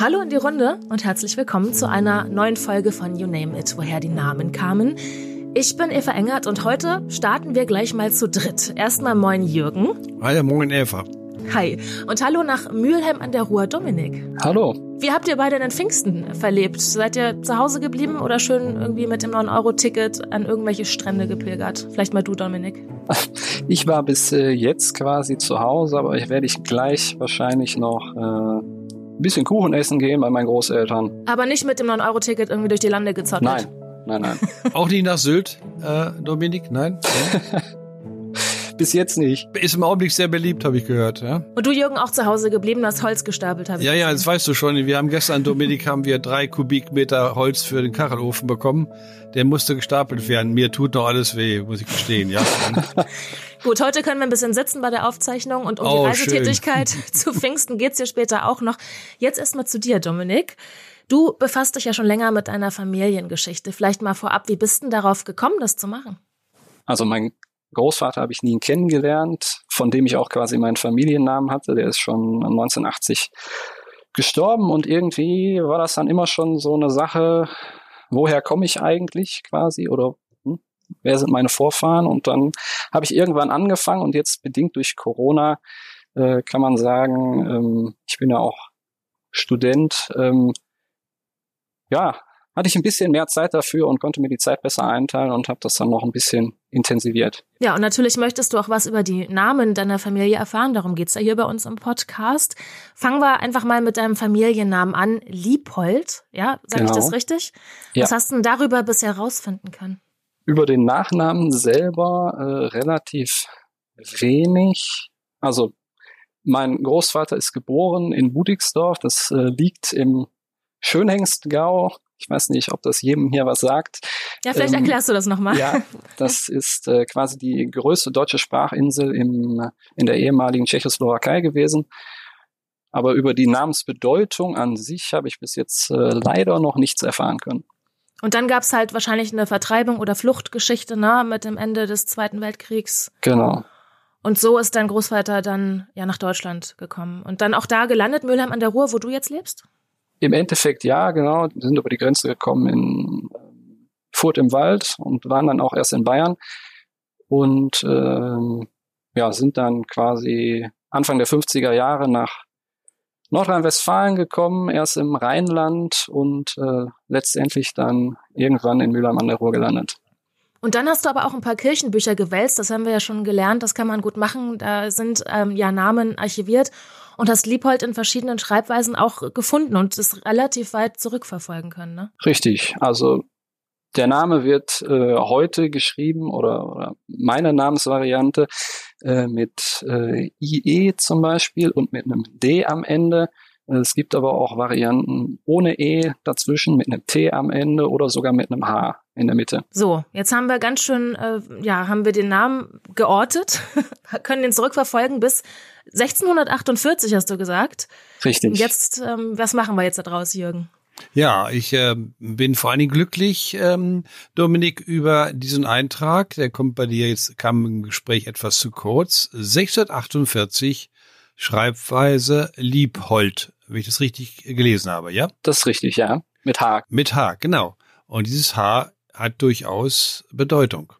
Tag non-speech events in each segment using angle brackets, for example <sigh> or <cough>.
Hallo in die Runde und herzlich willkommen zu einer neuen Folge von You Name It, woher die Namen kamen. Ich bin Eva Engert und heute starten wir gleich mal zu dritt. Erstmal moin Jürgen. Hi, moin Eva. Hi. Und hallo nach Mülheim an der Ruhr, Dominik. Hallo. Wie habt ihr beide den Pfingsten verlebt? Seid ihr zu Hause geblieben oder schön irgendwie mit dem 9-Euro-Ticket an irgendwelche Strände gepilgert? Vielleicht mal du, Dominik. Ich war bis äh, jetzt quasi zu Hause, aber ich werde ich gleich wahrscheinlich noch äh, ein bisschen Kuchen essen gehen bei meinen Großeltern. Aber nicht mit dem 9-Euro-Ticket irgendwie durch die Lande gezottelt? Nein, nein, nein. Auch nicht nach Sylt, äh, Dominik? Nein? <laughs> Bis jetzt nicht. Ist im Augenblick sehr beliebt, habe ich gehört, ja. Und du, Jürgen, auch zu Hause geblieben, hast Holz gestapelt, habe ich Ja, gesehen. ja, das weißt du schon. Wir haben gestern, Dominik, haben wir drei Kubikmeter Holz für den Kachelofen bekommen. Der musste gestapelt werden. Mir tut noch alles weh, muss ich gestehen, ja. <laughs> Gut, heute können wir ein bisschen sitzen bei der Aufzeichnung und um Oh, die Reisetätigkeit <laughs> zu Pfingsten geht's hier später auch noch. Jetzt erstmal zu dir, Dominik. Du befasst dich ja schon länger mit deiner Familiengeschichte. Vielleicht mal vorab, wie bist denn darauf gekommen, das zu machen? Also mein Großvater habe ich nie kennengelernt, von dem ich auch quasi meinen Familiennamen hatte. Der ist schon 1980 gestorben und irgendwie war das dann immer schon so eine Sache, woher komme ich eigentlich quasi oder hm, wer sind meine Vorfahren? Und dann habe ich irgendwann angefangen und jetzt bedingt durch Corona äh, kann man sagen, ähm, ich bin ja auch Student, ähm, ja, hatte ich ein bisschen mehr Zeit dafür und konnte mir die Zeit besser einteilen und habe das dann noch ein bisschen intensiviert. Ja, und natürlich möchtest du auch was über die Namen deiner Familie erfahren. Darum geht's ja hier bei uns im Podcast. Fangen wir einfach mal mit deinem Familiennamen an. Liebhold. Ja, sage ich Genau. das richtig? Ja. Was hast du denn darüber bisher rausfinden können? Über den Nachnamen selber äh, relativ wenig. Also mein Großvater ist geboren in Budigsdorf, das äh, liegt im Schönhengstgau. Ich weiß nicht, ob das jedem hier was sagt. Ja, vielleicht Ähm, erklärst du das nochmal. Ja, das ist äh, quasi die größte deutsche Sprachinsel im, in der ehemaligen Tschechoslowakei gewesen. Aber über die Namensbedeutung an sich habe ich bis jetzt äh, leider noch nichts erfahren können. Und dann gab's halt wahrscheinlich eine Vertreibung oder Fluchtgeschichte, ne, mit dem Ende des Zweiten Weltkriegs. Genau. Und so ist dein Großvater dann ja nach Deutschland gekommen. Und dann auch da gelandet, Mülheim an der Ruhr, wo du jetzt lebst? Im Endeffekt ja, genau. Wir sind über die Grenze gekommen in ähm, Furt im Wald und waren dann auch erst in Bayern und ähm, ja, sind dann quasi Anfang der 50er Jahre nach Nordrhein-Westfalen gekommen, erst im Rheinland und äh, letztendlich dann irgendwann in Mülheim an der Ruhr gelandet. Und dann hast du aber auch ein paar Kirchenbücher gewälzt, das haben wir ja schon gelernt, das kann man gut machen. Da sind ähm, ja Namen archiviert und hast Liebhold in verschiedenen Schreibweisen auch gefunden und es relativ weit zurückverfolgen können, ne? Richtig. Also der Name wird äh, heute geschrieben oder, oder meine Namensvariante äh, mit äh, IE zum Beispiel und mit einem D am Ende. Es gibt aber auch Varianten ohne E dazwischen, mit einem T am Ende oder sogar mit einem H in der Mitte. So, jetzt haben wir ganz schön, äh, ja, haben wir den Namen geortet, <laughs> können den zurückverfolgen bis 1648, hast du gesagt. Richtig. Und jetzt, ähm, was machen wir jetzt da draus, Jürgen? Ja, ich äh, bin vor allen Dingen glücklich, ähm, Dominik, über diesen Eintrag. Der kommt bei dir jetzt, kam im Gespräch etwas zu kurz. 648 Schreibweise Liebhold, wenn ich das richtig gelesen habe, ja? das ist richtig, ja. Mit H. Mit H, genau. Und dieses H hat durchaus Bedeutung.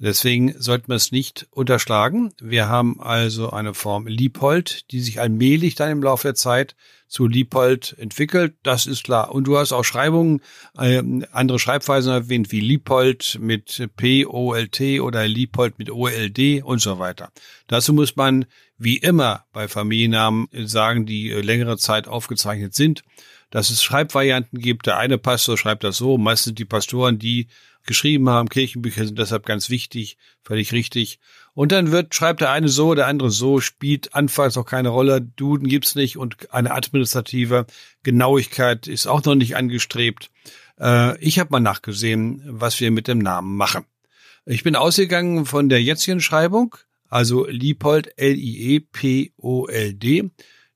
Deswegen sollten wir es nicht unterschlagen. Wir haben also eine Form Liebhold, die sich allmählich dann im Laufe der Zeit zu Liebhold entwickelt. Das ist klar. Und du hast auch Schreibungen, äh, andere Schreibweisen erwähnt, wie Liebhold mit P-O-L-T oder Liebhold mit O-L-D und so weiter. Dazu muss man wie immer bei Familiennamen sagen, die äh, längere Zeit aufgezeichnet sind, dass es Schreibvarianten gibt. Der eine Pastor schreibt das so. Meistens die Pastoren, die geschrieben haben, Kirchenbücher sind deshalb ganz wichtig, völlig richtig. Und dann wird, schreibt der eine so, der andere so, spielt anfangs auch keine Rolle, Duden gibt's nicht und eine administrative Genauigkeit ist auch noch nicht angestrebt. Äh, ich habe mal nachgesehen, was wir mit dem Namen machen. Ich bin ausgegangen von der jetzigen Schreibung, also Liepold, L-I-E-P-O-L-D.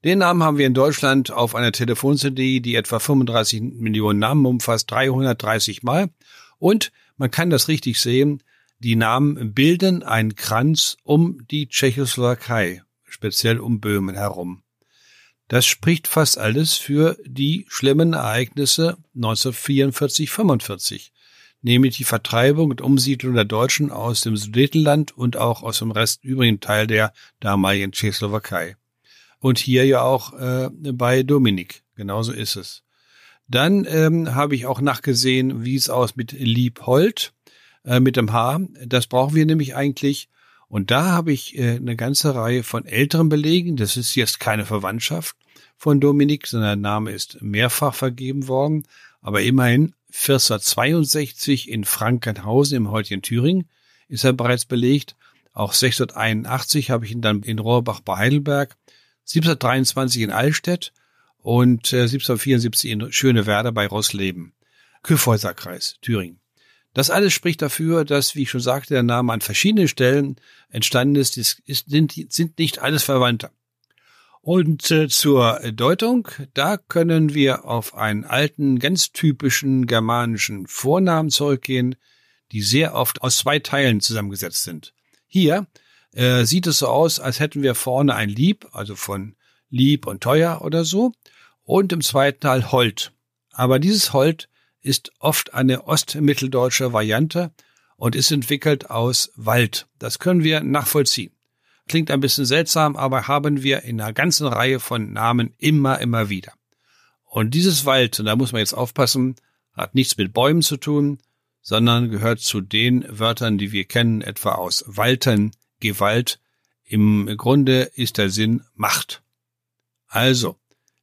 Den Namen haben wir in Deutschland auf einer Telefon-CD, die etwa 35 Millionen Namen umfasst, 330 Mal. Und man kann das richtig sehen, die Namen bilden einen Kranz um die Tschechoslowakei, speziell um Böhmen herum. Das spricht fast alles für die schlimmen Ereignisse 1944, 45, nämlich die Vertreibung und Umsiedlung der Deutschen aus dem Sudetenland und auch aus dem Rest übrigen Teil der damaligen Tschechoslowakei. Und hier ja auch äh, bei Dominik. Genauso ist es. Dann ähm, habe ich auch nachgesehen, wie es aus mit Liebhold äh, mit dem H. Das brauchen wir nämlich eigentlich. Und da habe ich äh, eine ganze Reihe von älteren Belegen. Das ist jetzt keine Verwandtschaft von Dominik, sondern der Name ist mehrfach vergeben worden. Aber immerhin 1462 in Frankenhausen im heutigen Thüringen ist er bereits belegt. Auch 681 habe ich ihn dann in Rohrbach bei Heidelberg, 1723 in Allstedt und äh, 1774 in Schönewerder bei Rossleben, Kyffhäuserkreis, Thüringen. Das alles spricht dafür, dass, wie ich schon sagte, der Name an verschiedenen Stellen entstanden ist. Ist, sind, sind nicht alles Verwandte. Und äh, zur Deutung, da können wir auf einen alten, ganz typischen germanischen Vornamen zurückgehen, die sehr oft aus zwei Teilen zusammengesetzt sind. Hier äh, sieht es so aus, als hätten wir vorne ein Lieb, also von lieb und teuer oder so, und im zweiten Teil Holt. Aber dieses Holt ist oft eine ostmitteldeutsche Variante und ist entwickelt aus Wald. Das können wir nachvollziehen. Klingt ein bisschen seltsam, aber haben wir in einer ganzen Reihe von Namen immer, immer wieder. Und dieses Wald, und da muss man jetzt aufpassen, hat nichts mit Bäumen zu tun, sondern gehört zu den Wörtern, die wir kennen, etwa aus Walten, Gewalt. Im Grunde ist der Sinn Macht. Also,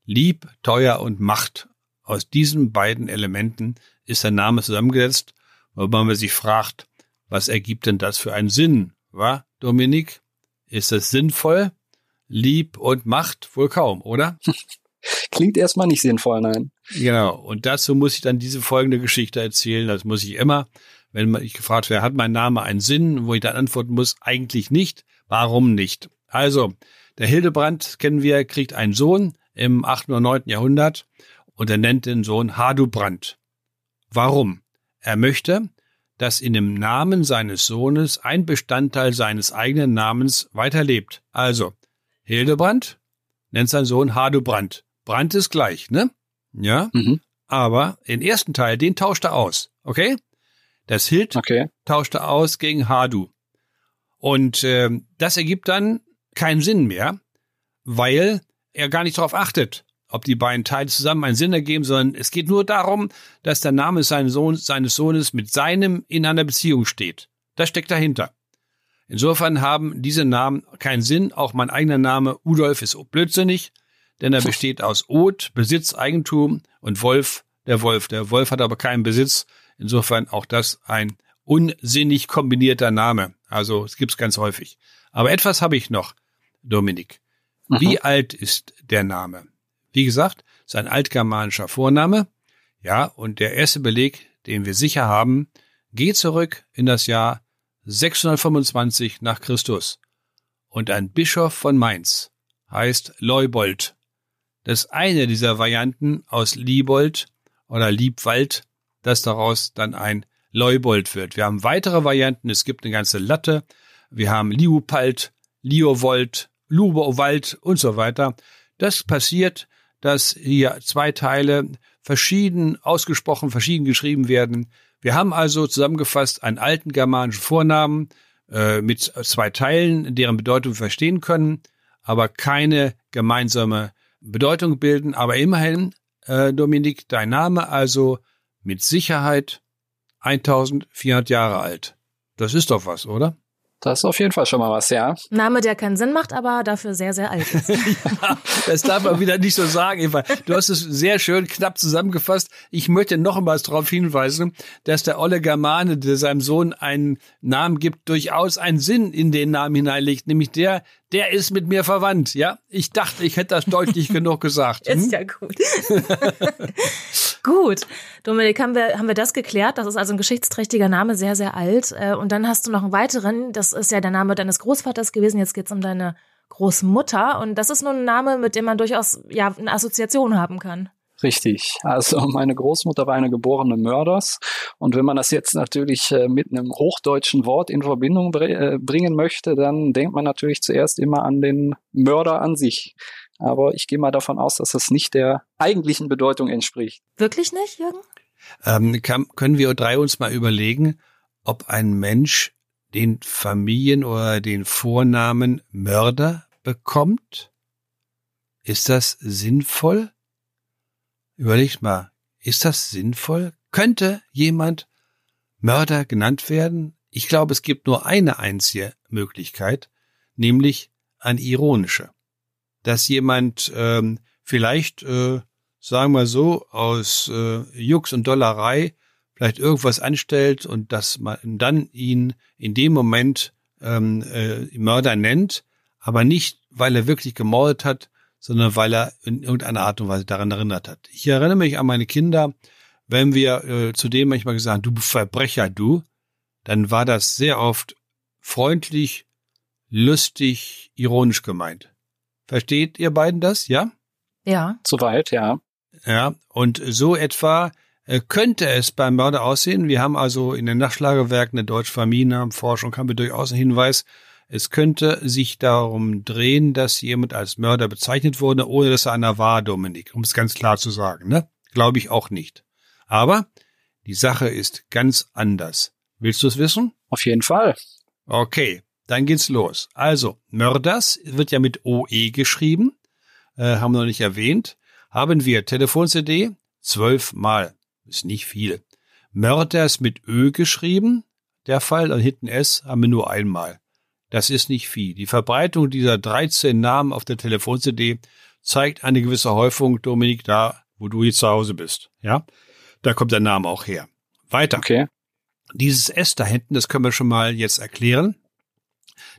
lieb, teuer und Macht aus diesen beiden Elementen ist der Name zusammengesetzt, wobei man sich fragt, was ergibt denn das für einen Sinn, wa, Dominik? Ist das sinnvoll? Lieb und Macht wohl kaum, oder? <laughs> Klingt erstmal nicht sinnvoll, nein. Genau. Und dazu muss ich dann diese folgende Geschichte erzählen. Das muss ich immer, wenn ich gefragt werde, hat mein Name einen Sinn, wo ich dann antworten muss, eigentlich nicht. Warum nicht? Also, der Hildebrand, kennen wir, kriegt einen Sohn im 8. oder 9. Jahrhundert und er nennt den Sohn Hadubrand. Warum? Er möchte, dass in dem Namen seines Sohnes ein Bestandteil seines eigenen Namens weiterlebt. Also, Hildebrand nennt sein Sohn Hadubrand. Brand ist gleich, ne? Ja? Mhm. Aber den ersten Teil, den tauscht er aus, okay? Das Hild okay. tauscht er aus gegen Hadu. Und äh, das ergibt dann keinen Sinn mehr, weil er gar nicht darauf achtet, ob die beiden Teile zusammen einen Sinn ergeben, sondern es geht nur darum, dass der Name seines, Sohn, seines Sohnes mit seinem in einer Beziehung steht. Das steckt dahinter. Insofern haben diese Namen keinen Sinn. Auch mein eigener Name Udolf ist blödsinnig, denn er <laughs> besteht aus Od, Besitz, Eigentum und Wolf, der Wolf. Der Wolf hat aber keinen Besitz. Insofern auch das ein unsinnig kombinierter Name. Also es gibt's ganz häufig. Aber etwas habe ich noch, Dominik. Wie mhm. alt ist der Name? Wie gesagt, ist ein altgermanischer Vorname. Ja, und der erste Beleg, den wir sicher haben, geht zurück in das Jahr 625 nach Christus. Und ein Bischof von Mainz heißt Leubold. Das ist eine dieser Varianten aus Liebold oder Liebwald, dass daraus dann ein Leubold wird. Wir haben weitere Varianten, es gibt eine ganze Latte. Wir haben Liupald, Liowold, Lubowald und so weiter. Das passiert, dass hier zwei Teile verschieden ausgesprochen, verschieden geschrieben werden. Wir haben also zusammengefasst einen alten germanischen Vornamen äh, mit zwei Teilen, deren Bedeutung wir verstehen können, aber keine gemeinsame Bedeutung bilden. Aber immerhin, äh, Dominik, dein Name also mit Sicherheit 1400 Jahre alt. Das ist doch was, oder? Das ist auf jeden Fall schon mal was, ja. Name, der keinen Sinn macht, aber dafür sehr, sehr alt ist. <laughs> ja, das darf man wieder nicht so sagen, Eva. Du hast es sehr schön knapp zusammengefasst. Ich möchte noch einmal darauf hinweisen, dass der Olle Germane, der seinem Sohn einen Namen gibt, durchaus einen Sinn in den Namen hineinlegt, nämlich der, der ist mit mir verwandt, ja? Ich dachte, ich hätte das deutlich <laughs> genug gesagt. Hm? Ist ja gut. <laughs> gut. Dominik, haben wir, haben wir das geklärt? Das ist also ein geschichtsträchtiger Name, sehr, sehr alt. Äh, und dann hast du noch einen weiteren, das ist ja der Name deines Großvaters gewesen, jetzt geht's um deine Großmutter. Und das ist nun ein Name, mit dem man durchaus ja eine Assoziation haben kann. Richtig. Also meine Großmutter war eine geborene Mörders. Und wenn man das jetzt natürlich äh, mit einem hochdeutschen Wort in Verbindung äh, bringen möchte, dann denkt man natürlich zuerst immer an den Mörder an sich. Aber ich gehe mal davon aus, dass das nicht der eigentlichen Bedeutung entspricht. Wirklich nicht, Jürgen? Ähm, kann, können wir drei uns mal überlegen, ob ein Mensch den Familien- oder den Vornamen Mörder bekommt? Ist das sinnvoll? Überlegt mal, ist das sinnvoll? Könnte jemand Mörder genannt werden? Ich glaube, es gibt nur eine einzige Möglichkeit, nämlich eine ironische. Dass jemand ähm, vielleicht, äh, sagen wir so, aus äh, Jux und Dollerei vielleicht irgendwas anstellt und dass man dann ihn in dem Moment ähm, äh, Mörder nennt, aber nicht, weil er wirklich gemordet hat, sondern weil er in irgendeiner Art und Weise daran erinnert hat. Ich erinnere mich an meine Kinder, wenn wir äh, zu dem manchmal gesagt haben, du Verbrecher, du, dann war das sehr oft freundlich, lustig, ironisch gemeint. Versteht ihr beiden das, ja? Ja. Soweit, ja. Ja, und so etwa äh, könnte es beim Mörder aussehen. Wir haben also in den Nachschlagewerken der deutschen Familiennamenforschung haben wir durchaus einen Hinweis, es könnte sich darum drehen, dass jemand als Mörder bezeichnet wurde, ohne dass er einer war, Dominik, um es ganz klar zu sagen. Ne? Glaube ich auch nicht. Aber die Sache ist ganz anders. Willst du es wissen? Auf jeden Fall. Okay, dann geht's los. Also, Mörders wird ja mit OE geschrieben, äh, haben wir noch nicht erwähnt. Haben wir Telefon-CD zwölfmal, ist nicht viel. Mörders mit Ö geschrieben, der Fall, und hinten S haben wir nur einmal. Das ist nicht viel. Die Verbreitung dieser 13 Namen auf der Telefon-CD zeigt eine gewisse Häufung, Dominik, da, wo du jetzt zu Hause bist. Ja, da kommt der Name auch her. Weiter. Okay. Dieses S da hinten, das können wir schon mal jetzt erklären.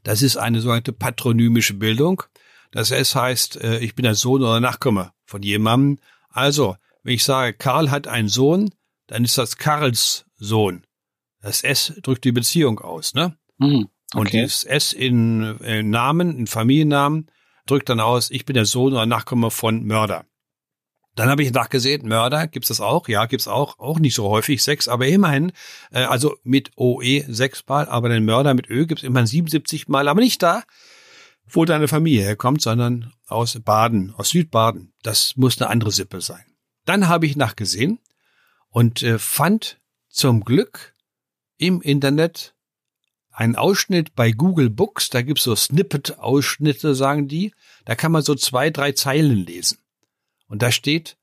Das ist eine sogenannte patronymische Bildung. Das S heißt, äh, ich bin der Sohn oder Nachkomme von jemandem. Also, wenn ich sage, Karl hat einen Sohn, dann ist das Karls Sohn. Das S drückt die Beziehung aus, ne? Hm. Und Okay. dieses S in, in Namen, in Familiennamen, drückt dann aus, ich bin der Sohn oder Nachkomme von Mörder. Dann habe ich nachgesehen, Mörder, gibt's das auch? Ja, gibt's auch. Auch nicht so häufig, sechs, aber immerhin, äh, also mit OE sechsmal, aber den Mörder mit Ö gibt's immerhin 77 Mal, aber nicht da, wo deine Familie herkommt, sondern aus Baden, aus Südbaden. Das muss eine andere Sippe sein. Dann habe ich nachgesehen und äh, fand zum Glück im Internet einen Ausschnitt bei Google Books, da gibt's so Snippet-Ausschnitte, sagen die. Da kann man so zwei, drei Zeilen lesen. Und da steht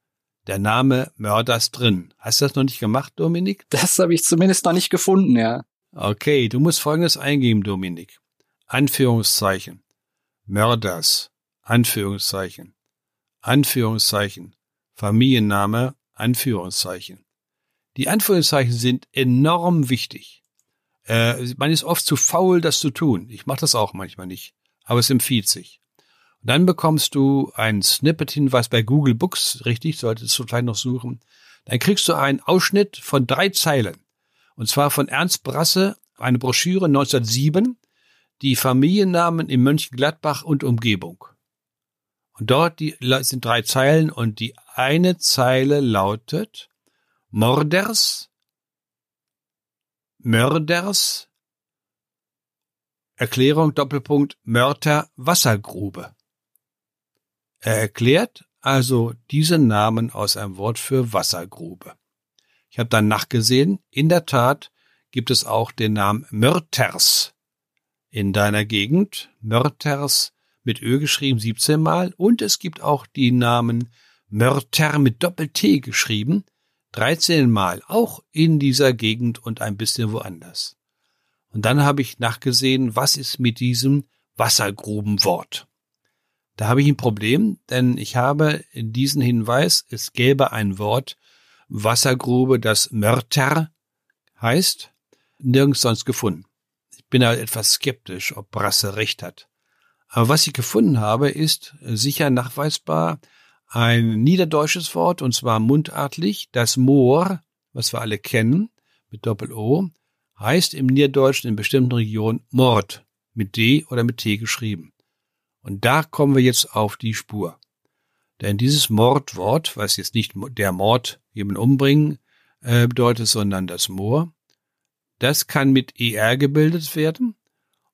der Name Mörders drin. Hast du das noch nicht gemacht, Dominik? Das habe ich zumindest noch nicht gefunden, ja. Okay, du musst Folgendes eingeben, Dominik. Anführungszeichen. Mörders. Anführungszeichen. Anführungszeichen. Familienname. Anführungszeichen. Die Anführungszeichen sind enorm wichtig. Äh, man ist oft zu faul, das zu tun. Ich mache das auch manchmal nicht. Aber es empfiehlt sich. Und dann bekommst du einen Snippet-Hinweis bei Google Books, richtig, solltest du vielleicht noch suchen. Dann kriegst du einen Ausschnitt von drei Zeilen. Und zwar von Ernst Brasse, eine Broschüre 1907, die Familiennamen in Mönchengladbach und Umgebung. Und dort die, sind drei Zeilen und die eine Zeile lautet Morders, Mörders, Erklärung Doppelpunkt Mörter Wassergrube. Er erklärt also diesen Namen aus einem Wort für Wassergrube. Ich habe dann nachgesehen, in der Tat gibt es auch den Namen Mörters in deiner Gegend. Mörters mit Ö geschrieben 17 Mal und es gibt auch die Namen Mörter mit Doppel-T geschrieben 13 Mal, auch in dieser Gegend und ein bisschen woanders. Und dann habe ich nachgesehen, was ist mit diesem Wassergrubenwort. Da habe ich ein Problem, denn ich habe diesen Hinweis, es gäbe ein Wort Wassergrube, das Mörter heißt, nirgends sonst gefunden. Ich bin da etwas skeptisch, ob Brasse recht hat. Aber was ich gefunden habe, ist sicher nachweisbar ein niederdeutsches Wort, und zwar mundartlich. Das Moor, was wir alle kennen, mit Doppel-O, heißt im Niederdeutschen in bestimmten Regionen Mord, mit D oder mit T geschrieben. Und da kommen wir jetzt auf die Spur. Denn dieses Mordwort, was jetzt nicht der Mord, jemanden umbringen, äh, bedeutet, sondern das Moor, das kann mit ER gebildet werden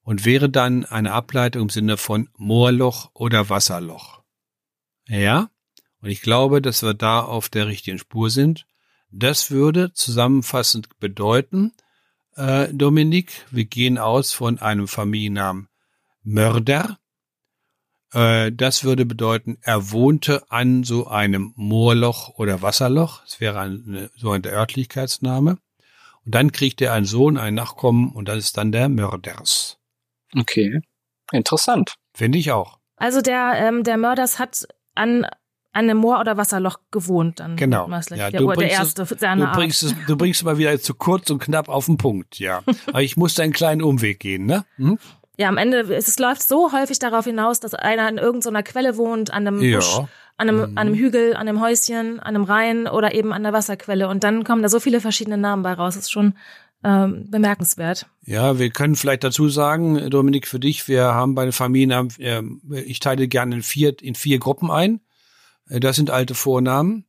und wäre dann eine Ableitung im Sinne von Moorloch oder Wasserloch. Ja, und ich glaube, dass wir da auf der richtigen Spur sind. Das würde zusammenfassend bedeuten, äh, Dominik, wir gehen aus von einem Familiennamen Mörder. Äh, das würde bedeuten, er wohnte an so einem Moorloch oder Wasserloch. Das wäre ein, so ein Örtlichkeitsname. Und dann kriegt er einen Sohn, einen Nachkommen und das ist dann der Mörders. Okay, interessant. Finde ich auch. Also der, ähm, der Mörders hat an einem Moor- oder Wasserloch gewohnt dann. Genau. Ja, der, der erste es, du bringst es, du bringst es mal wieder zu kurz und knapp auf den Punkt, ja. <laughs> Aber ich musste einen kleinen Umweg gehen, ne? Hm? Ja, am Ende, es läuft so häufig darauf hinaus, dass einer in irgendeiner Quelle wohnt, an einem Ja. Busch, an einem, Mhm. an einem Hügel, an einem Häuschen, an einem Rhein oder eben an der Wasserquelle. Und dann kommen da so viele verschiedene Namen bei raus. Das ist schon ähm, bemerkenswert. Ja, wir können vielleicht dazu sagen, Dominik, für dich, wir haben bei den Familiennamen, äh, ich teile gerne in vier, in vier Gruppen ein. Äh, Das sind alte Vornamen,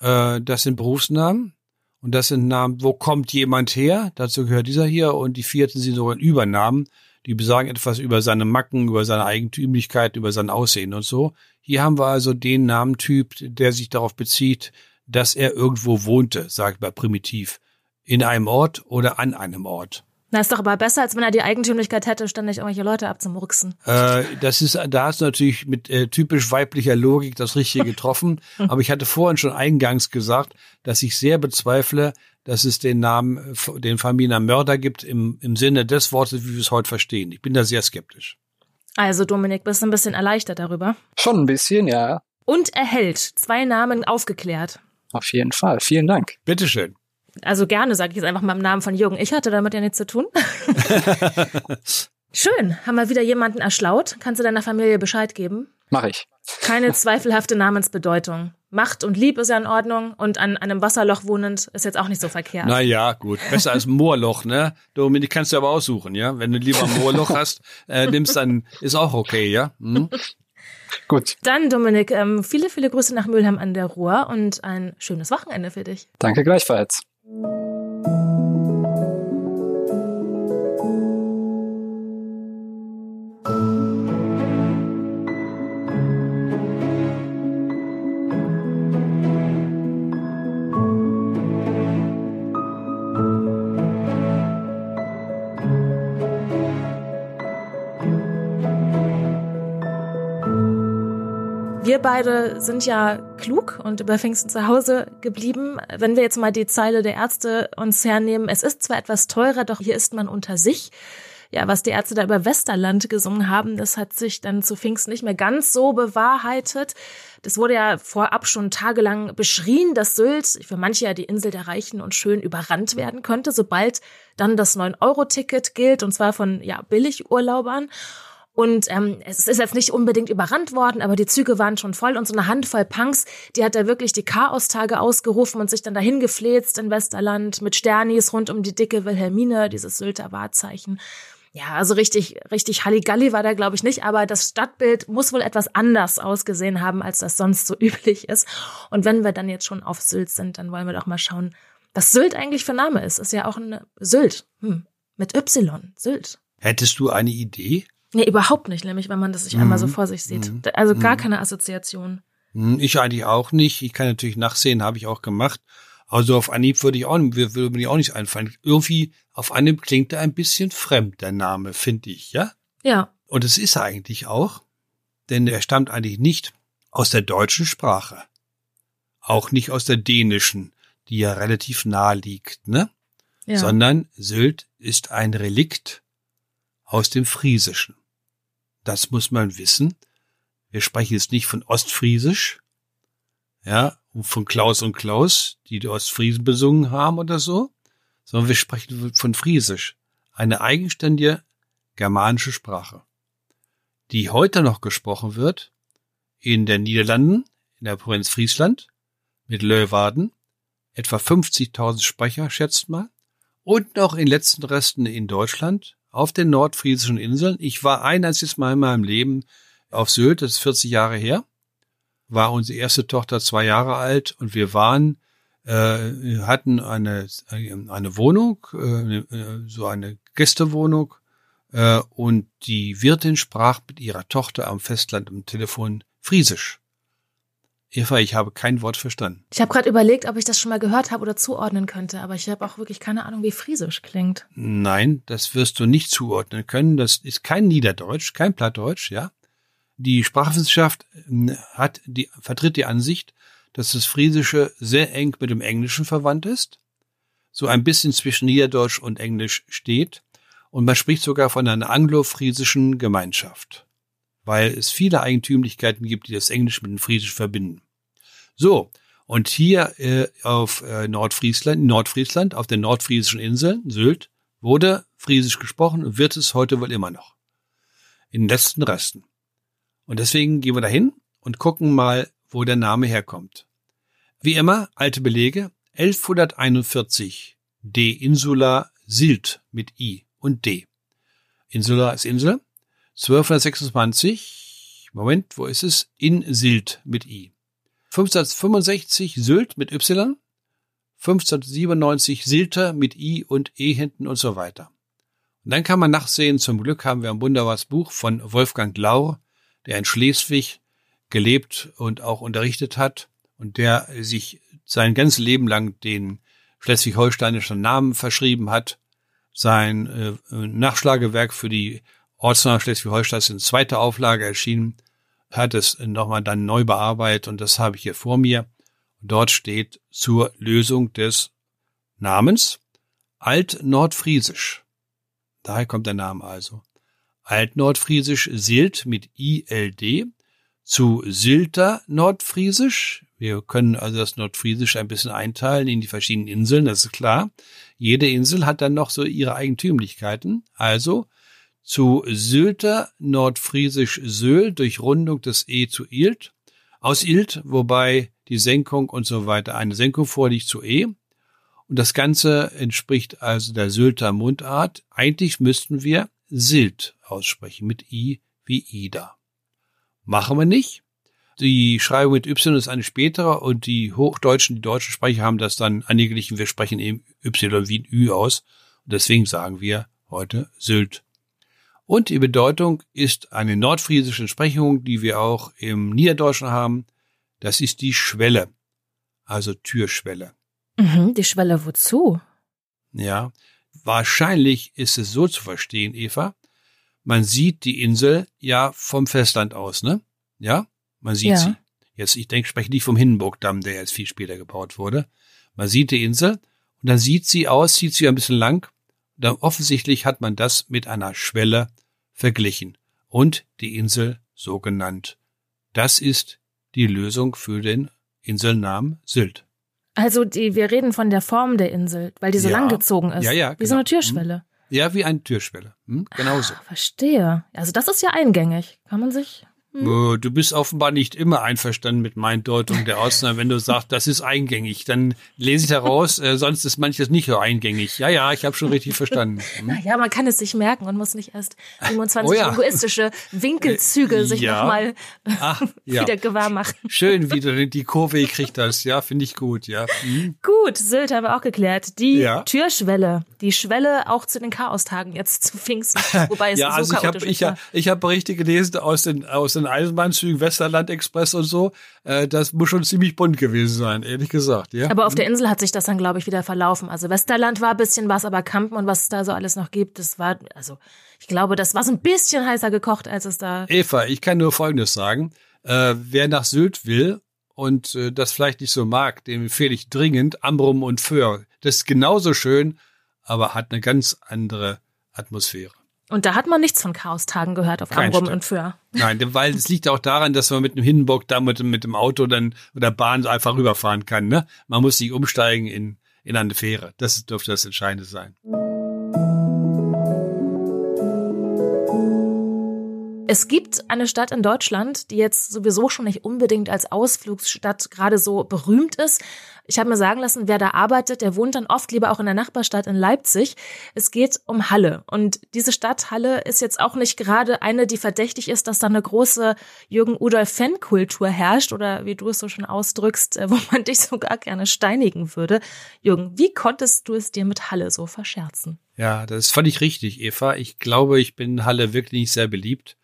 äh, das sind Berufsnamen und das sind Namen, wo kommt jemand her? Dazu gehört dieser hier und die vierten sind so Übernamen, die besagen etwas über seine Macken, über seine Eigentümlichkeit, über sein Aussehen und so. Hier haben wir also den Namentyp, der sich darauf bezieht, dass er irgendwo wohnte, sag ich mal primitiv, in einem Ort oder an einem Ort. Na, ist doch aber besser, als wenn er die Eigentümlichkeit hätte, ständig irgendwelche Leute abzumurksen. Äh, das ist, da hast du natürlich mit äh, typisch weiblicher Logik das Richtige getroffen. <laughs> Aber ich hatte vorhin schon eingangs gesagt, dass ich sehr bezweifle, dass es den Namen, den Familiennamen Mörder gibt im, im Sinne des Wortes, wie wir es heute verstehen. Ich bin da sehr skeptisch. Also, Dominik, bist du ein bisschen erleichtert darüber. Schon ein bisschen, ja. Und erhält zwei Namen aufgeklärt. Auf jeden Fall. Vielen Dank. Bitteschön. Also gerne, sage ich jetzt einfach mal im Namen von Jürgen. Ich hatte damit ja nichts zu tun. <laughs> Schön, haben wir wieder jemanden erschlaut. Kannst du deiner Familie Bescheid geben? Mach ich. Keine <laughs> zweifelhafte Namensbedeutung. Macht und Lieb ist ja in Ordnung und an einem Wasserloch wohnend ist jetzt auch nicht so verkehrt. Na ja, gut. Besser als Moorloch, ne? Dominik, kannst du aber aussuchen, ja? Wenn du lieber ein Moorloch <laughs> hast, äh, nimmst, dann ist auch okay, ja? Hm? Gut. Dann, Dominik, ähm, viele, viele Grüße nach Mülheim an der Ruhr und ein schönes Wochenende für dich. Danke gleichfalls. Wir beide sind ja klug und über Pfingsten zu Hause geblieben. Wenn wir jetzt mal die Zeile der Ärzte uns hernehmen, es ist zwar etwas teurer, doch hier ist man unter sich. Ja, was die Ärzte da über Westerland gesungen haben, das hat sich dann zu Pfingsten nicht mehr ganz so bewahrheitet. Das wurde ja vorab schon tagelang beschrien, dass Sylt für manche ja die Insel der Reichen und Schön überrannt werden könnte, sobald dann das 9-Euro-Ticket gilt, und zwar von ja, Billigurlaubern. Und ähm, es ist jetzt nicht unbedingt überrannt worden, aber die Züge waren schon voll und so eine Handvoll Punks, die hat da wirklich die Chaostage ausgerufen und sich dann dahin gefläzt in Westerland mit Sternis rund um die dicke Wilhelmine, dieses Sylter Wahrzeichen. Ja, also richtig, richtig Halligalli war da, glaube ich, nicht, aber das Stadtbild muss wohl etwas anders ausgesehen haben, als das sonst so <laughs> üblich ist. Und wenn wir dann jetzt schon auf Sylt sind, dann wollen wir doch mal schauen, was Sylt eigentlich für Name ist. Ist ja auch ein Sylt. Hm. Mit Y. Sylt. Hättest du eine Idee? Nee, überhaupt nicht, nämlich wenn man das sich einmal so vor sich sieht. Also gar keine Assoziation. Hm, Ich eigentlich auch nicht. Ich kann natürlich nachsehen, habe ich auch gemacht. Also auf Anhieb würde ich auch, würde mir auch nicht einfallen. Irgendwie auf Anhieb klingt er ein bisschen fremd, der Name, finde ich, ja? Ja. Und es ist er eigentlich auch, denn er stammt eigentlich nicht aus der deutschen Sprache. Auch nicht aus der dänischen, die ja relativ nahe liegt, ne? ja. Sondern Sylt ist ein Relikt aus dem Friesischen. Das muss man wissen. Wir sprechen jetzt nicht von Ostfriesisch, ja, von Klaus und Klaus, die die Ostfriesen besungen haben oder so, sondern wir sprechen von Friesisch, eine eigenständige germanische Sprache, die heute noch gesprochen wird in den Niederlanden, in der Provinz Friesland, mit Löwaden, etwa 50.000 Sprecher, schätzt mal, und noch in letzten Resten in Deutschland, auf den nordfriesischen Inseln. Ich war ein einziges Mal in meinem Leben auf Sylt, das ist 40 Jahre her, war unsere erste Tochter zwei Jahre alt und wir waren, äh, hatten eine, eine Wohnung, äh, so eine Gästewohnung äh, und die Wirtin sprach mit ihrer Tochter am Festland am Telefon Friesisch. Eva, ich habe kein Wort verstanden. Ich habe gerade überlegt, ob ich das schon mal gehört habe oder zuordnen könnte, aber ich habe auch wirklich keine Ahnung, wie Friesisch klingt. Nein, das wirst du nicht zuordnen können. Das ist kein Niederdeutsch, kein Plattdeutsch, ja. Die Sprachwissenschaft hm, hat die, vertritt die Ansicht, dass das Friesische sehr eng mit dem Englischen verwandt ist, so ein bisschen zwischen Niederdeutsch und Englisch steht, und man spricht sogar von einer anglofriesischen Gemeinschaft weil es viele Eigentümlichkeiten gibt, die das Englisch mit dem Friesisch verbinden. So, und hier äh, auf äh, Nordfriesland, Nordfriesland, auf den nordfriesischen Inseln, Sylt, wurde Friesisch gesprochen und wird es heute wohl immer noch. In den letzten Resten. Und deswegen gehen wir dahin und gucken mal, wo der Name herkommt. Wie immer, alte Belege, 1141 De Insula Silt mit I und D. Insula ist Insel, 1226, Moment, wo ist es? In Sylt mit I. 1565 Sylt mit Y. 1597 Silter mit I und E hinten und so weiter. Und dann kann man nachsehen, zum Glück haben wir ein wunderbares Buch von Wolfgang Laur, der in Schleswig gelebt und auch unterrichtet hat und der sich sein ganzes Leben lang den schleswig-holsteinischen Namen verschrieben hat. Sein äh, Nachschlagewerk für die Ortsname Schleswig-Holstein ist in zweiter Auflage erschienen, hat es nochmal dann neu bearbeitet und das habe ich hier vor mir. Dort steht zur Lösung des Namens Altnordfriesisch. Daher kommt der Name also. Altnordfriesisch Silt mit ILD zu Silter Nordfriesisch. Wir können also das Nordfriesisch ein bisschen einteilen in die verschiedenen Inseln, das ist klar. Jede Insel hat dann noch so ihre Eigentümlichkeiten. Also zu Sylter Nordfriesisch Söhl durch Rundung des E zu Ilt, aus Ilt, wobei die Senkung und so weiter eine Senkung vorliegt zu E. Und das Ganze entspricht also der Sylter Mundart. Eigentlich müssten wir Silt aussprechen mit I wie Ida. Machen wir nicht. Die Schreibung mit Y ist eine spätere und die Hochdeutschen, die deutschen Sprecher haben das dann angeglichen. Wir sprechen eben Y wie ein Ü aus. Und deswegen sagen wir heute Sylt und die Bedeutung ist eine nordfriesische Entsprechung, die wir auch im Niederdeutschen haben. Das ist die Schwelle, also Türschwelle. Mhm, die Schwelle wozu? Ja, wahrscheinlich ist es so zu verstehen, Eva. Man sieht die Insel ja vom Festland aus, ne? Ja, man sieht ja. sie. Jetzt, ich denke, spreche nicht vom Hindenburgdamm, der jetzt viel später gebaut wurde. Man sieht die Insel und dann sieht sie aus, sieht sie ein bisschen lang dann offensichtlich hat man das mit einer Schwelle verglichen und die Insel so genannt. Das ist die Lösung für den Inselnamen Sylt. Also die, wir reden von der Form der Insel, weil die so ja. langgezogen ist. Ja, ja. Wie genau. so eine Türschwelle. Hm. Ja, wie eine Türschwelle. Hm? Genau so. Ah, verstehe. Also das ist ja eingängig. Kann man sich hm. Du bist offenbar nicht immer einverstanden mit meinen Deutungen der Ausnahme. Wenn du sagst, das ist eingängig, dann lese ich heraus, äh, sonst ist manches nicht so eingängig. Ja, ja, ich habe schon richtig verstanden. Hm? Naja, man kann es sich merken und muss nicht erst 27 oh ja. linguistische Winkelzüge äh, sich ja. nochmal ja. wieder gewahr machen. Schön, wie du die Kurve gekriegt hast. Ja, finde ich gut, ja. Hm. Gut, Sylt haben wir auch geklärt. Die ja. Türschwelle, die Schwelle auch zu den Chaostagen jetzt zu Pfingsten. <laughs> Wobei es ja, so also ich habe ich, hab, ich hab Berichte gelesen aus den, aus den den Eisenbahnzügen, Westerland Express und so. Äh, das muss schon ziemlich bunt gewesen sein, ehrlich gesagt. Ja. Aber auf der Insel hat sich das dann, glaube ich, wieder verlaufen. Also Westerland war ein bisschen was, aber Kampen und was es da so alles noch gibt, das war, also ich glaube, das war so ein bisschen heißer gekocht, als es da. Eva, ich kann nur Folgendes sagen. Äh, wer nach Sylt will und äh, das vielleicht nicht so mag, dem empfehle ich dringend Ambrum und Föhr. Das ist genauso schön, aber hat eine ganz andere Atmosphäre. Und da hat man nichts von Chaostagen gehört auf Kein Amrum und Föhr. Nein, weil es liegt auch daran, dass man mit dem Hindenburg da mit, mit dem Auto dann oder Bahn einfach rüberfahren kann. Ne? Man muss sich umsteigen in, in eine Fähre. Das dürfte das Entscheidende sein. Es gibt eine Stadt in Deutschland, die jetzt sowieso schon nicht unbedingt als Ausflugsstadt gerade so berühmt ist, ich habe mir sagen lassen, wer da arbeitet, der wohnt dann oft lieber auch in der Nachbarstadt in Leipzig. Es geht um Halle. Und diese Stadt Halle ist jetzt auch nicht gerade eine, die verdächtig ist, dass da eine große Jürgen Udolf-Fan-Kultur herrscht oder wie du es so schon ausdrückst, äh, wo man dich <laughs> sogar gerne steinigen würde. Jürgen, wie konntest du es dir mit Halle so verscherzen? Ja, das ist völlig richtig, Eva. Ich glaube, ich bin in Halle wirklich nicht sehr beliebt,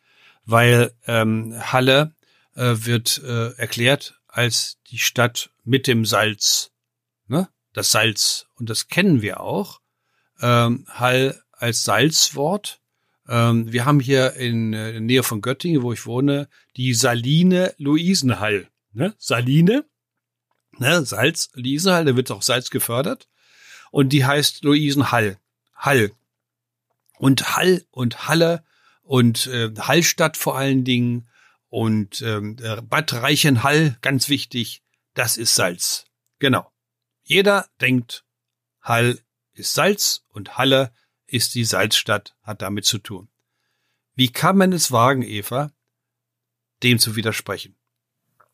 weil ähm, Halle äh, wird äh, erklärt als die Stadt mit dem Salz, ne? Das Salz. Und das kennen wir auch. Ähm, Hall als Salzwort. Ähm, wir haben hier in, äh, in der Nähe von Göttingen, wo ich wohne, die Saline Luisenhall. Ne? Saline, ne? Salz, Luisenhall, da wird auch Salz gefördert. Und die heißt Luisenhall. Hall. Und Hall und Halle und äh, Hallstatt vor allen Dingen und ähm, Bad Reichenhall, ganz wichtig, das ist Salz. Genau. Jeder denkt, Hall ist Salz und Halle ist die Salzstadt, hat damit zu tun. Wie kann man es wagen, Eva, dem zu widersprechen?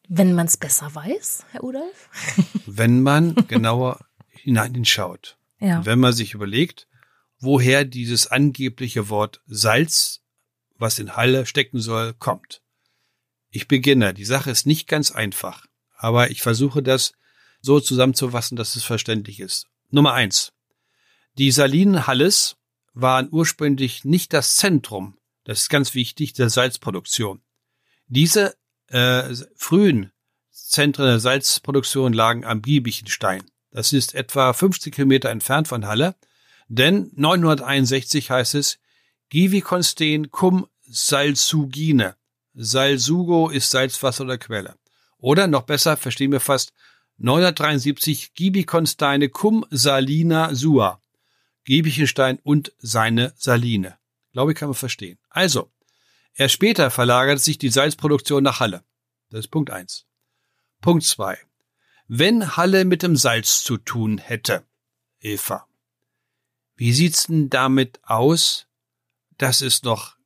Wenn man es besser weiß, Herr Udolf? <laughs> wenn man genauer hineinschaut. Ja. wenn man sich überlegt, woher dieses angebliche Wort Salz, was in Halle stecken soll, kommt. Ich beginne. Die Sache ist nicht ganz einfach, aber ich versuche das so zusammenzufassen, dass es verständlich ist. Nummer eins. Die Salinen Halles waren ursprünglich nicht das Zentrum, das ist ganz wichtig, der Salzproduktion. Diese äh, frühen Zentren der Salzproduktion lagen am Giebichenstein. Das ist etwa 50 Kilometer entfernt von Halle, denn 961 heißt es Givikonsten cum Salzugine. Salsugo ist Salzwasser oder Quelle. Oder noch besser, verstehen wir fast, 973 Gibikonsteine cum Salina Sua. Giebichenstein und seine Saline. Glaube ich, kann man verstehen. Also, erst später verlagert sich die Salzproduktion nach Halle. Das ist Punkt eins. Punkt zwei. Wenn Halle mit dem Salz zu tun hätte, Eva, wie sieht's denn damit aus, dass es noch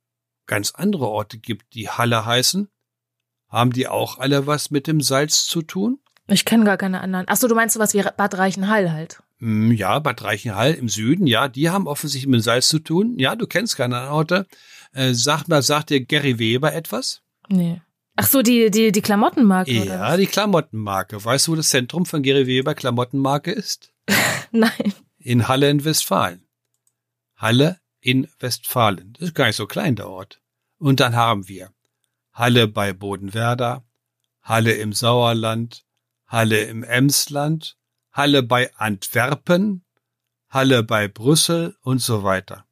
ganz andere Orte gibt, die Halle heißen? Haben die auch alle was mit dem Salz zu tun? Ich kenne gar keine anderen. Ach so, du meinst sowas wie Bad Reichenhall halt. Hm, ja, Bad Reichenhall im Süden, ja, die haben offensichtlich mit Salz zu tun. Ja, du kennst keine anderen Orte. Äh, sag mal, sagt dir Gary Weber etwas? Nee. Ach so, die, die, die Klamottenmarke, ja, oder? die Klamottenmarke. Weißt du, wo das Zentrum von Gary Weber Klamottenmarke ist? <laughs> Nein. In Halle in Westfalen. Halle in Westfalen. Das ist gar nicht so klein, der Ort. Und dann haben wir Halle bei Bodenwerder, Halle im Sauerland, Halle im Emsland, Halle bei Antwerpen, Halle bei Brüssel und so weiter.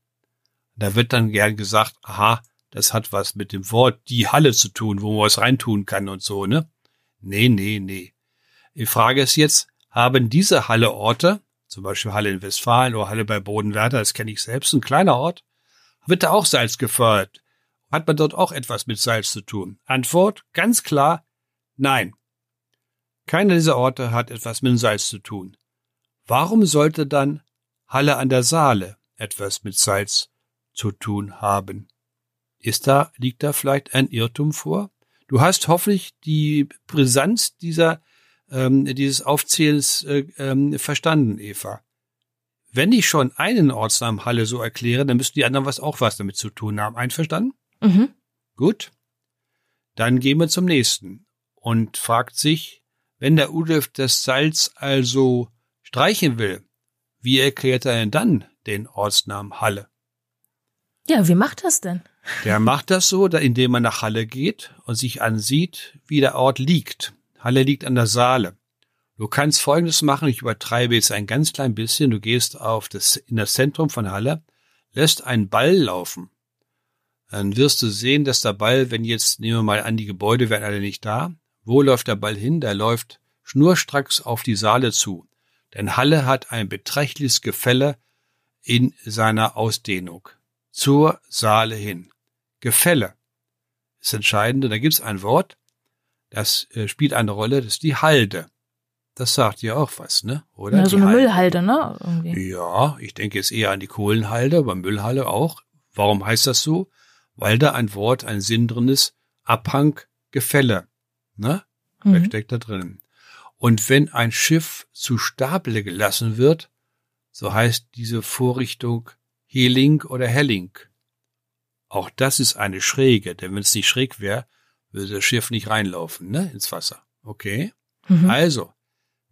Da wird dann gern gesagt, aha, das hat was mit dem Wort die Halle zu tun, wo man was reintun kann und so, ne? Nee, nee, nee. Die Frage ist jetzt, haben diese Halle-Orte, zum Beispiel Halle in Westfalen oder Halle bei Bodenwerder, das kenne ich selbst, ein kleiner Ort, wird da auch Salz gefördert? Hat man dort auch etwas mit Salz zu tun? Antwort, ganz klar, nein. Keiner dieser Orte hat etwas mit Salz zu tun. Warum sollte dann Halle an der Saale etwas mit Salz zu tun haben? Ist da, liegt da vielleicht ein Irrtum vor? Du hast hoffentlich die Brisanz dieser, ähm, dieses Aufzählens äh, ähm, verstanden, Eva. Wenn ich schon einen Ortsnamen Halle so erkläre, dann müssen die anderen was auch was damit zu tun haben. Einverstanden? Mhm. Gut. Dann gehen wir zum nächsten und fragt sich, wenn der Udolf das Salz also streichen will, wie erklärt er denn dann den Ortsnamen Halle? Ja, wie macht das denn? Der macht das so, indem man nach Halle geht und sich ansieht, wie der Ort liegt. Halle liegt an der Saale. Du kannst Folgendes machen, ich übertreibe jetzt ein ganz klein bisschen. Du gehst auf das, in das Zentrum von Halle, lässt einen Ball laufen. Dann wirst du sehen, dass der Ball, wenn jetzt, nehmen wir mal an, die Gebäude wären alle nicht da, wo läuft der Ball hin? Der läuft schnurstracks auf die Saale zu. Denn Halle hat ein beträchtliches Gefälle in seiner Ausdehnung. Zur Saale hin. Gefälle ist entscheidend. Und da gibt es ein Wort, das äh, spielt eine Rolle, das ist die Halde. Das sagt ja auch was, ne? Oder? Ja, so eine Halde. Müllhalde, ne? Irgendwie. Ja, ich denke jetzt eher an die Kohlenhalde, aber Müllhalle auch. Warum heißt das so? Weil da ein Wort, ein Sinn drin ist, Abhang, Gefälle. Ne? Mhm. Wer steckt da drin? Und wenn ein Schiff zu Stapel gelassen wird, so heißt diese Vorrichtung Heling oder Helling. Auch das ist eine Schräge, denn wenn es nicht schräg wäre, würde das Schiff nicht reinlaufen, ne, ins Wasser. Okay? Mhm. Also,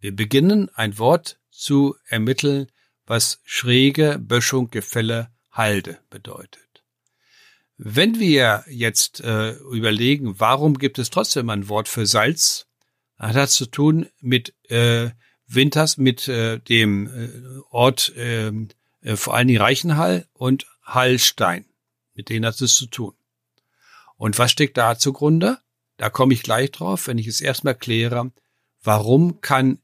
wir beginnen ein Wort zu ermitteln, was schräge, Böschung, Gefälle, Halde bedeutet. Wenn wir jetzt äh, überlegen, warum gibt es trotzdem ein Wort für Salz, hat das zu tun mit äh, Winters, mit äh, dem äh, Ort ähm, äh, vor allen Dingen Reichenhall und Hallstein. Mit denen hat es zu tun. Und was steckt da zugrunde? Da komme ich gleich drauf, wenn ich es erstmal kläre, warum kann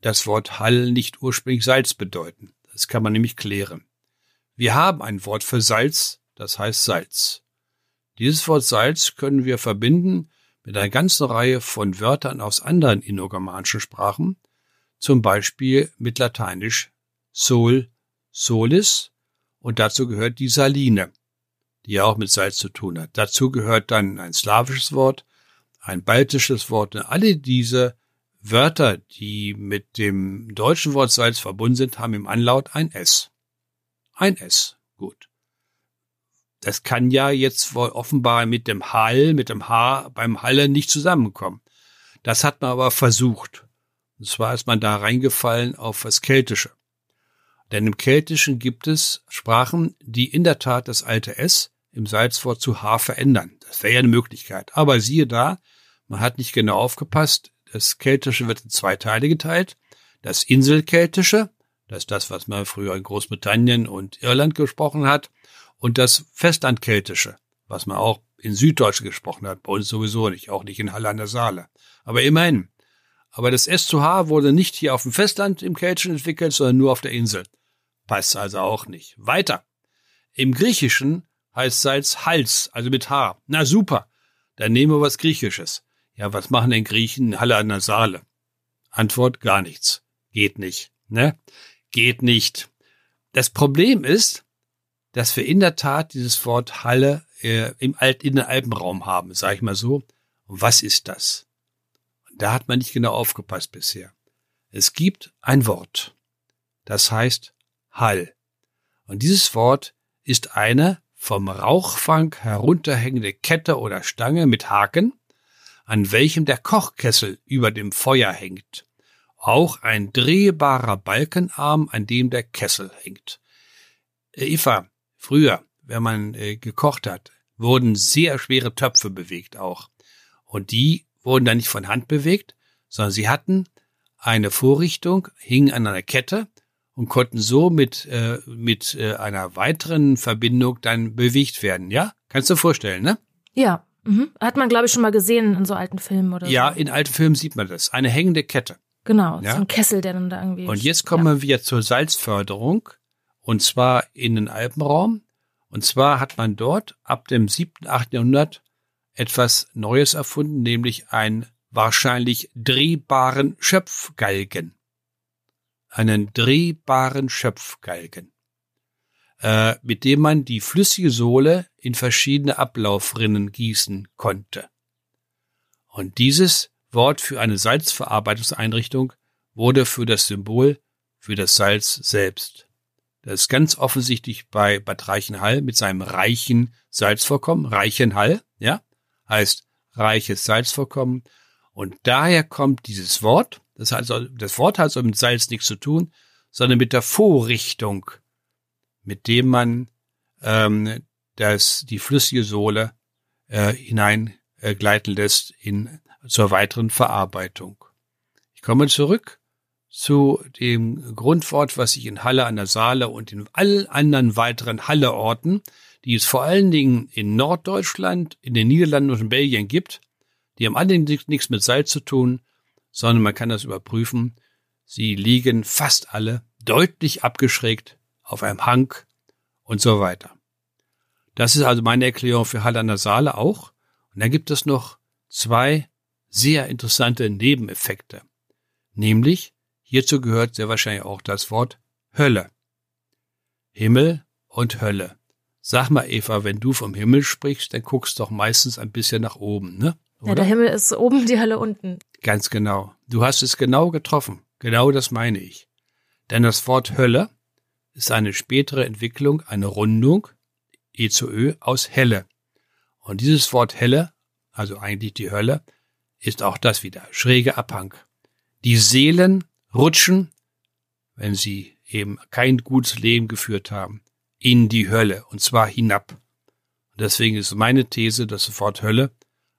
das Wort Hall nicht ursprünglich Salz bedeuten. Das kann man nämlich klären. Wir haben ein Wort für Salz, das heißt Salz. Dieses Wort Salz können wir verbinden mit einer ganzen Reihe von Wörtern aus anderen indogermanischen Sprachen, zum Beispiel mit Lateinisch Sol, Solis und dazu gehört die Saline, die ja auch mit Salz zu tun hat. Dazu gehört dann ein slawisches Wort, ein baltisches Wort und alle diese Wörter, die mit dem deutschen Wort Salz verbunden sind, haben im Anlaut ein S. Ein S. Gut. Das kann ja jetzt wohl offenbar mit dem Hall, mit dem H beim Halle nicht zusammenkommen. Das hat man aber versucht. Und zwar ist man da reingefallen auf das Keltische. Denn im Keltischen gibt es Sprachen, die in der Tat das alte S im Salzwort zu H verändern. Das wäre ja eine Möglichkeit. Aber siehe da, man hat nicht genau aufgepasst. Das Keltische wird in zwei Teile geteilt. Das Inselkeltische, das ist das, was man früher in Großbritannien und Irland gesprochen hat, und das Festlandkeltische, was man auch in Süddeutsch gesprochen hat, bei uns sowieso nicht, auch nicht in Halle an der Saale. Aber immerhin. Aber das S zu H wurde nicht hier auf dem Festland im Keltischen entwickelt, sondern nur auf der Insel. Passt also auch nicht. Weiter. Im Griechischen heißt Salz Hals, also mit H. Na super. Dann nehmen wir was Griechisches. Ja, was machen denn Griechen in Halle an der Saale? Antwort, gar nichts. Geht nicht. Ne? Geht nicht. Das Problem ist, dass wir in der Tat dieses Wort Halle äh, im Alt in den Alpenraum haben, sage ich mal so. Und was ist das? Da hat man nicht genau aufgepasst bisher. Es gibt ein Wort. Das heißt Hall. Und dieses Wort ist eine vom Rauchfang herunterhängende Kette oder Stange mit Haken, an welchem der Kochkessel über dem Feuer hängt. Auch ein drehbarer Balkenarm, an dem der Kessel hängt. Äh, Eva, früher, wenn man äh, gekocht hat, wurden sehr schwere Töpfe bewegt auch. Und die wurden dann nicht von Hand bewegt, sondern sie hatten eine Vorrichtung, hingen an einer Kette und konnten so mit, äh, mit äh, einer weiteren Verbindung dann bewegt werden, ja? Kannst du dir vorstellen, ne? Ja. Mhm. Hat man, glaube ich, schon mal gesehen in so alten Filmen oder Ja, so. in alten Filmen sieht man das. Eine hängende Kette. Genau, Ja. so ein Kessel, der dann da irgendwie. Und jetzt kommen wir zur Salzförderung. Und zwar in den Alpenraum. Und zwar hat man dort ab dem siebten, achten Jahrhundert etwas Neues erfunden, nämlich einen wahrscheinlich drehbaren Schöpfgalgen. Einen drehbaren Schöpfgalgen, äh, mit dem man die flüssige Sohle in verschiedene Ablaufrinnen gießen konnte. Und dieses Wort für eine Salzverarbeitungseinrichtung wurde für das Symbol für das Salz selbst. Das ist ganz offensichtlich bei Bad Reichenhall mit seinem reichen Salzvorkommen, Reichenhall, ja, heißt reiches Salzvorkommen. Und daher kommt dieses Wort, das, hat das Wort hat also mit Salz nichts zu tun, sondern mit der Vorrichtung, mit dem man ähm, das, die flüssige Sohle äh, hinein äh, lässt in, zur weiteren Verarbeitung. Ich komme zurück zu dem Grundwort, was sich in Halle an der Saale und in allen anderen weiteren Halleorten, die es vor allen Dingen in Norddeutschland, in den Niederlanden und in Belgien gibt, die haben alle nichts mit Salz zu tun, sondern man kann das überprüfen. Sie liegen fast alle deutlich abgeschrägt auf einem Hang und so weiter. Das ist also meine Erklärung für Halle an der Saale auch. Und dann gibt es noch zwei sehr interessante Nebeneffekte. Nämlich, hierzu gehört sehr wahrscheinlich auch das Wort Hölle. Himmel und Hölle. Sag mal, Eva, wenn du vom Himmel sprichst, dann guckst doch meistens ein bisschen nach oben, ne? Ja, der Himmel ist oben, die Hölle unten. Ganz genau. Du hast es genau getroffen. Genau das meine ich. Denn das Wort Hölle ist eine spätere Entwicklung, eine Rundung, e zu ö, aus Helle. Und dieses Wort Helle, also eigentlich die Hölle, ist auch das wieder, schräge Abhang. Die Seelen rutschen, wenn sie eben kein gutes Leben geführt haben, in die Hölle, und zwar hinab. Und deswegen ist meine These, dass das Wort Hölle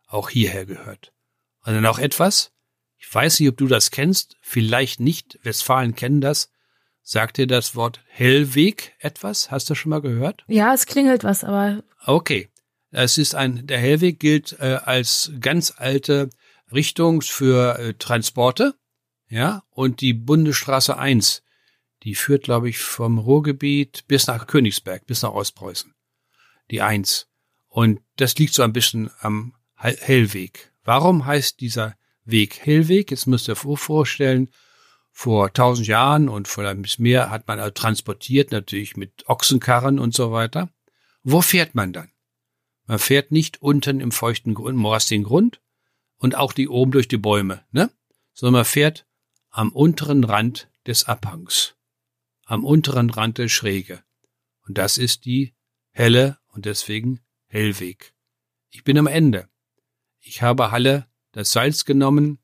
auch hierher gehört. Und dann auch etwas, ich Ich weiß nicht, ob du das kennst, vielleicht nicht. Westfalen kennen das. Sagt dir das Wort Hellweg etwas? Hast du schon mal gehört? Ja, es klingelt was, aber. Okay. Es ist ein, der Hellweg gilt äh, als ganz alte Richtung für äh, Transporte. Ja, und die Bundesstraße 1, die führt, glaube ich, vom Ruhrgebiet bis nach Königsberg, bis nach Ostpreußen. Die 1. Und das liegt so ein bisschen am Hellweg. Warum heißt dieser Weg Hellweg? Jetzt müsst ihr euch vorstellen, vor tausend Jahren und vor ein bisschen mehr hat man also transportiert, natürlich mit Ochsenkarren und so weiter. Wo fährt man dann? Man fährt nicht unten im feuchten Grund, morastigen Grund und auch die oben durch die Bäume, ne? Sondern man fährt am unteren Rand des Abhangs, am unteren Rand der Schräge. Und das ist die helle und deswegen Hellweg. Ich bin am Ende. Ich habe Halle das Salz genommen,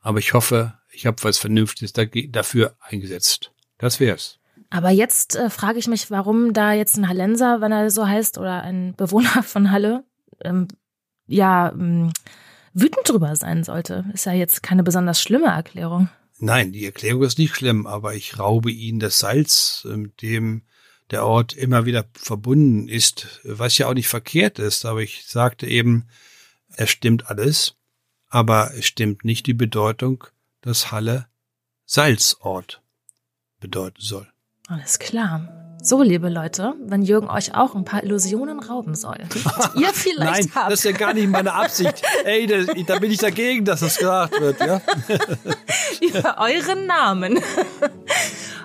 aber ich hoffe, ich habe was Vernünftiges dafür eingesetzt. Das wär's. Aber jetzt äh, frage ich mich, warum da jetzt ein Hallenser, wenn er so heißt, oder ein Bewohner von Halle, ähm, ja, ähm, wütend drüber sein sollte. Ist ja jetzt keine besonders schlimme Erklärung. Nein, die Erklärung ist nicht schlimm, aber ich raube ihnen das Salz, mit dem der Ort immer wieder verbunden ist, was ja auch nicht verkehrt ist, aber ich sagte eben, es stimmt alles, aber es stimmt nicht die Bedeutung dass Halle Salzort bedeuten soll. Alles klar. So, liebe Leute, wenn Jürgen euch auch ein paar Illusionen rauben soll, ihr <laughs> vielleicht Nein, habt. das ist ja gar nicht meine Absicht. Ey, da, da bin ich dagegen, dass das gesagt wird, ja? <laughs> Über euren Namen.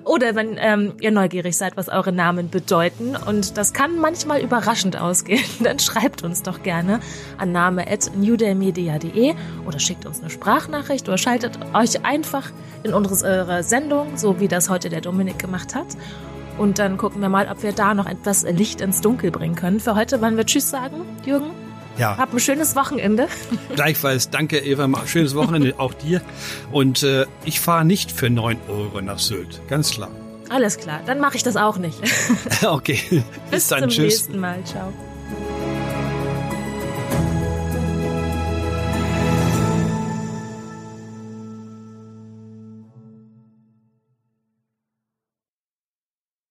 Oder wenn ähm, ihr neugierig seid, was eure Namen bedeuten. Und das kann manchmal überraschend ausgehen. <laughs> Dann schreibt uns doch gerne an name.newdaymedia.de oder schickt uns eine Sprachnachricht oder schaltet euch einfach in unsere Sendung, so wie das heute der Dominik gemacht hat. Und dann gucken wir mal, ob wir da noch etwas Licht ins Dunkel bringen können. Für heute wollen wir Tschüss sagen, Jürgen. Ja. Hab ein schönes Wochenende. <laughs> Gleichfalls. Danke, Eva. Schönes Wochenende <laughs> auch dir. Und äh, ich fahre nicht für neun Euro nach Sylt. Ganz klar. Alles klar. Dann mache ich das auch nicht. <laughs> okay. Bis, Bis dann. zum Tschüss. nächsten Mal. Ciao.